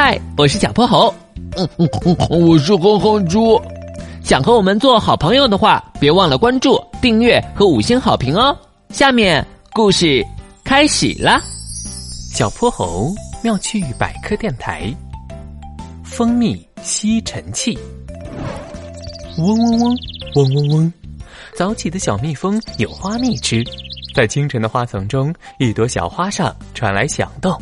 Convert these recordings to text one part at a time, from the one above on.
嗨，我是小泼猴。嗯嗯嗯，我是哼哼猪。想和我们做好朋友的话，别忘了关注、订阅和五星好评哦。下面故事开始啦！小泼猴妙趣百科电台，蜂蜜吸尘器。嗡嗡嗡，嗡嗡嗡，早起的小蜜蜂有花蜜吃。在清晨的花丛中，一朵小花上传来响动。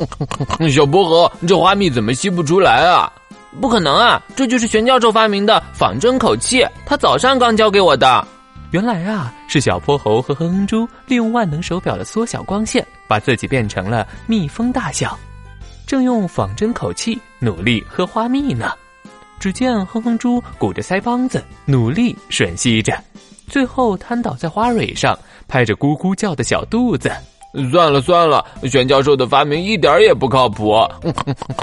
小薄荷，这花蜜怎么吸不出来啊？不可能啊！这就是玄教授发明的仿真口气，他早上刚教给我的。原来啊，是小泼猴和哼哼猪利用万能手表的缩小光线，把自己变成了蜜蜂大小，正用仿真口气努力喝花蜜呢。只见哼哼猪鼓着腮帮子，努力吮吸着，最后瘫倒在花蕊上，拍着咕咕叫的小肚子。算了算了，玄教授的发明一点也不靠谱。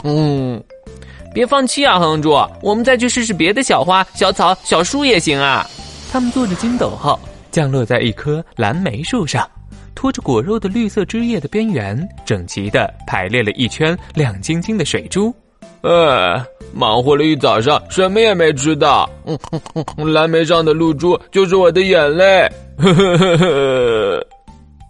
嗯，别放弃啊，哼哼猪，我们再去试试别的小花、小草、小树也行啊。他们坐着筋斗号降落在一棵蓝莓树上，拖着果肉的绿色枝叶的边缘，整齐的排列了一圈亮晶晶的水珠。哎，忙活了一早上，什么也没吃到。蓝莓上的露珠就是我的眼泪。呵呵呵呵。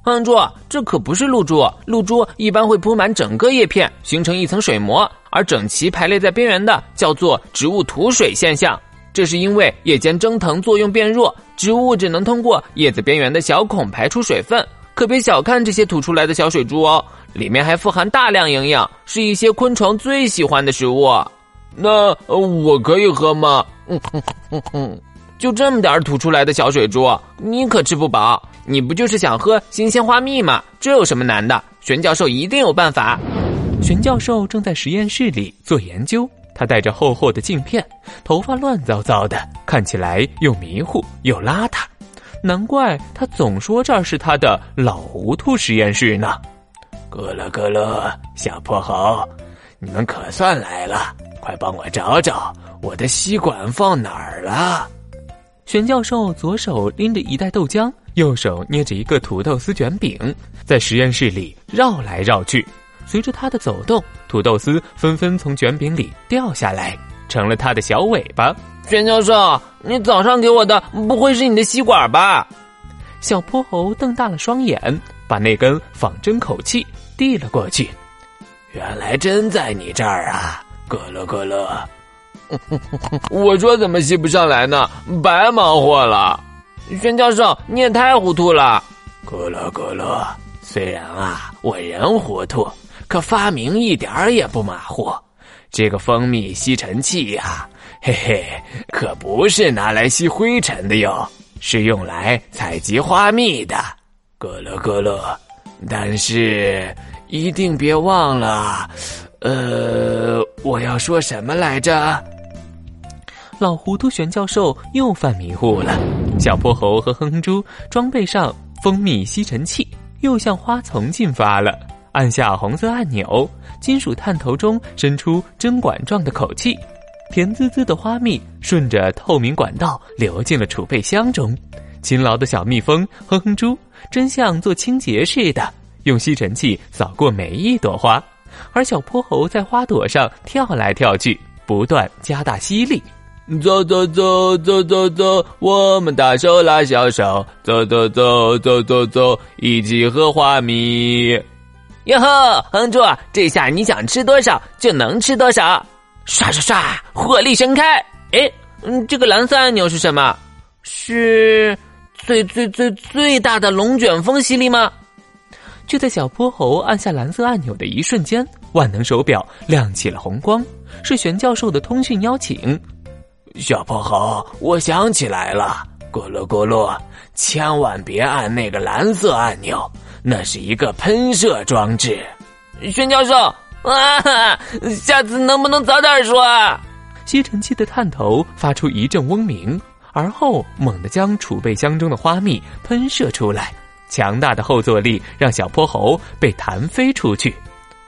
哼猪，这可不是露珠，露珠一般会铺满整个叶片，形成一层水膜，而整齐排列在边缘的叫做植物吐水现象。这是因为叶间蒸腾作用变弱，植物只能通过叶子边缘的小孔排出水分。可别小看这些吐出来的小水珠哦，里面还富含大量营养，是一些昆虫最喜欢的食物。那我可以喝吗？嗯哼哼哼就这么点儿吐出来的小水珠，你可吃不饱。你不就是想喝新鲜花蜜吗？这有什么难的？玄教授一定有办法。玄教授正在实验室里做研究，他戴着厚厚的镜片，头发乱糟糟的，看起来又迷糊又邋遢。难怪他总说这儿是他的老糊涂实验室呢。咯咯咯咯，小破猴，你们可算来了！快帮我找找我的吸管放哪儿了。玄教授左手拎着一袋豆浆。右手捏着一个土豆丝卷饼，在实验室里绕来绕去。随着他的走动，土豆丝纷纷从卷饼里掉下来，成了他的小尾巴。玄教授，你早上给我的不会是你的吸管吧？小泼猴瞪大了双眼，把那根仿真口气递了过去。原来真在你这儿啊！咯咯咯咯。我说怎么吸不上来呢？白忙活了。玄教授，你也太糊涂了！咕噜咕噜，虽然啊我人糊涂，可发明一点儿也不马虎。这个蜂蜜吸尘器呀，嘿嘿，可不是拿来吸灰尘的哟，是用来采集花蜜的。咕噜咕噜，但是一定别忘了，呃，我要说什么来着？老糊涂玄教授又犯迷糊了。小泼猴和哼哼猪装备上蜂蜜吸尘器，又向花丛进发了。按下红色按钮，金属探头中伸出针管状的口气，甜滋滋的花蜜顺着透明管道流进了储备箱中。勤劳的小蜜蜂哼哼猪真像做清洁似的，用吸尘器扫过每一朵花，而小泼猴在花朵上跳来跳去，不断加大吸力。走走走走走走，我们大手拉小手，走走走走走走，一起喝花蜜。哟呵，哼猪，这下你想吃多少就能吃多少，刷刷刷，火力全开。哎，嗯，这个蓝色按钮是什么？是最最最最大的龙卷风吸力吗？就在小泼猴按下蓝色按钮的一瞬间，万能手表亮起了红光，是玄教授的通讯邀请。小泼猴，我想起来了，咕噜咕噜，千万别按那个蓝色按钮，那是一个喷射装置。玄教授，啊，下次能不能早点说？啊吸尘器的探头发出一阵嗡鸣，而后猛地将储备箱中的花蜜喷射出来，强大的后坐力让小泼猴被弹飞出去。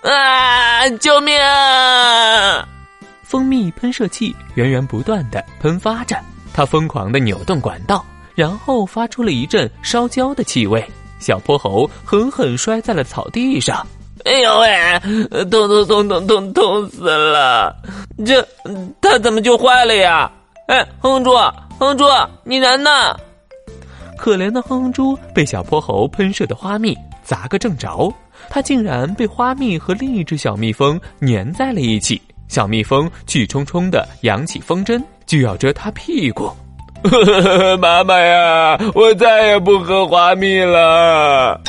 啊！救命！蜂蜜喷射器源源不断的喷发着，它疯狂的扭动管道，然后发出了一阵烧焦的气味。小泼猴狠狠摔在了草地上。哎呦喂，痛痛痛痛痛痛死了！这它怎么就坏了呀？哎，哼猪，哼猪，你人呢？可怜的哼哼猪被小泼猴喷射的花蜜砸个正着，它竟然被花蜜和另一只小蜜蜂粘在了一起。小蜜蜂气冲冲的扬起风筝，就要蛰他屁股。妈妈呀，我再也不喝花蜜了。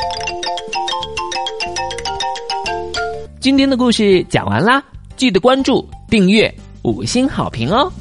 今天的故事讲完啦，记得关注、订阅、五星好评哦。